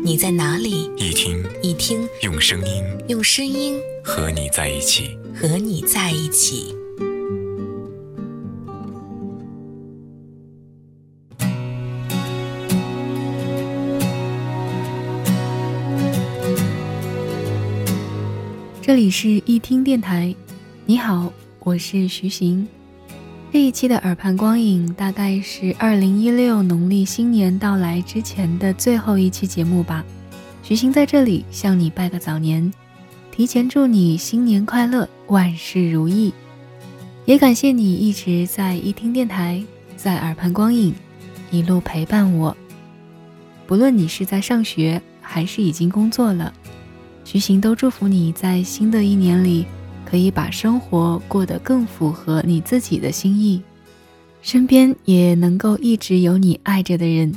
你在哪里，一听一听，用声音，用声音和你在一起，和你在一起。这里是一听电台。你好，我是徐行。这一期的耳畔光影大概是二零一六农历新年到来之前的最后一期节目吧。徐行在这里向你拜个早年，提前祝你新年快乐，万事如意。也感谢你一直在一听电台，在耳畔光影一路陪伴我。不论你是在上学还是已经工作了，徐行都祝福你在新的一年里。可以把生活过得更符合你自己的心意，身边也能够一直有你爱着的人。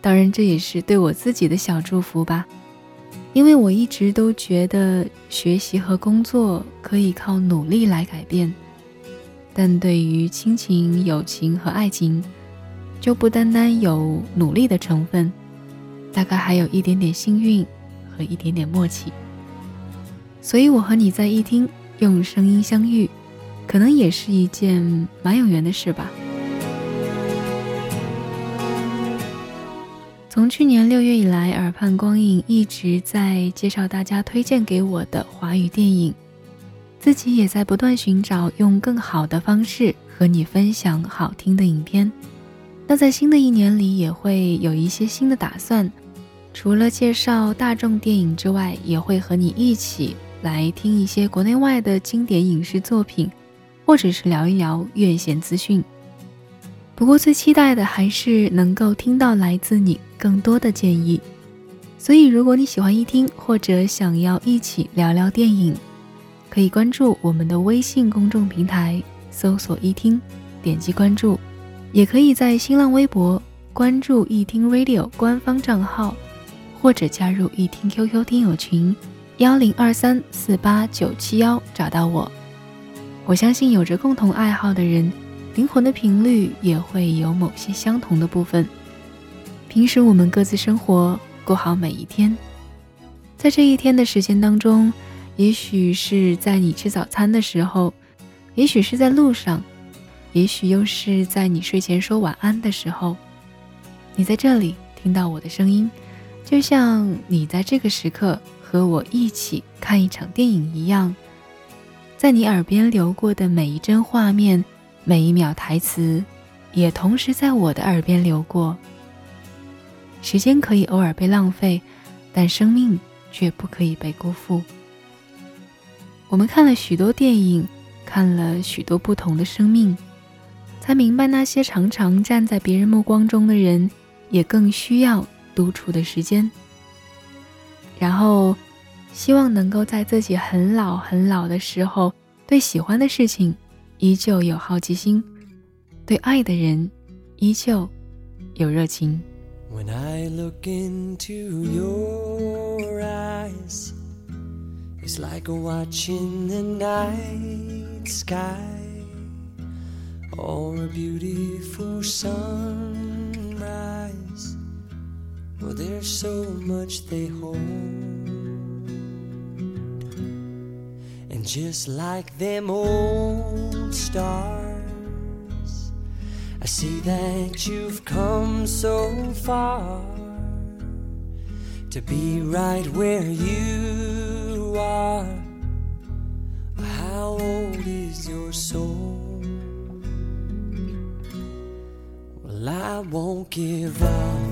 当然，这也是对我自己的小祝福吧，因为我一直都觉得学习和工作可以靠努力来改变，但对于亲情、友情和爱情，就不单单有努力的成分，大概还有一点点幸运和一点点默契。所以，我和你在一听。用声音相遇，可能也是一件蛮有缘的事吧。从去年六月以来，耳畔光影一直在介绍大家推荐给我的华语电影，自己也在不断寻找用更好的方式和你分享好听的影片。那在新的一年里，也会有一些新的打算，除了介绍大众电影之外，也会和你一起。来听一些国内外的经典影视作品，或者是聊一聊院线资讯。不过最期待的还是能够听到来自你更多的建议。所以如果你喜欢一听，或者想要一起聊聊电影，可以关注我们的微信公众平台，搜索一听，点击关注。也可以在新浪微博关注一听 Radio 官方账号，或者加入一听 QQ 听友群。幺零二三四八九七幺，找到我。我相信有着共同爱好的人，灵魂的频率也会有某些相同的部分。平时我们各自生活，过好每一天。在这一天的时间当中，也许是在你吃早餐的时候，也许是在路上，也许又是在你睡前说晚安的时候，你在这里听到我的声音，就像你在这个时刻。和我一起看一场电影一样，在你耳边流过的每一帧画面，每一秒台词，也同时在我的耳边流过。时间可以偶尔被浪费，但生命却不可以被辜负。我们看了许多电影，看了许多不同的生命，才明白那些常常站在别人目光中的人，也更需要独处的时间。然后，希望能够在自己很老很老的时候，对喜欢的事情依旧有好奇心，对爱的人依旧有热情。Well, there's so much they hold. And just like them old stars, I see that you've come so far to be right where you are. How old is your soul? Well, I won't give up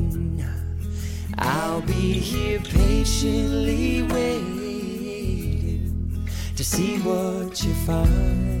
I'll be here patiently waiting to see what you find.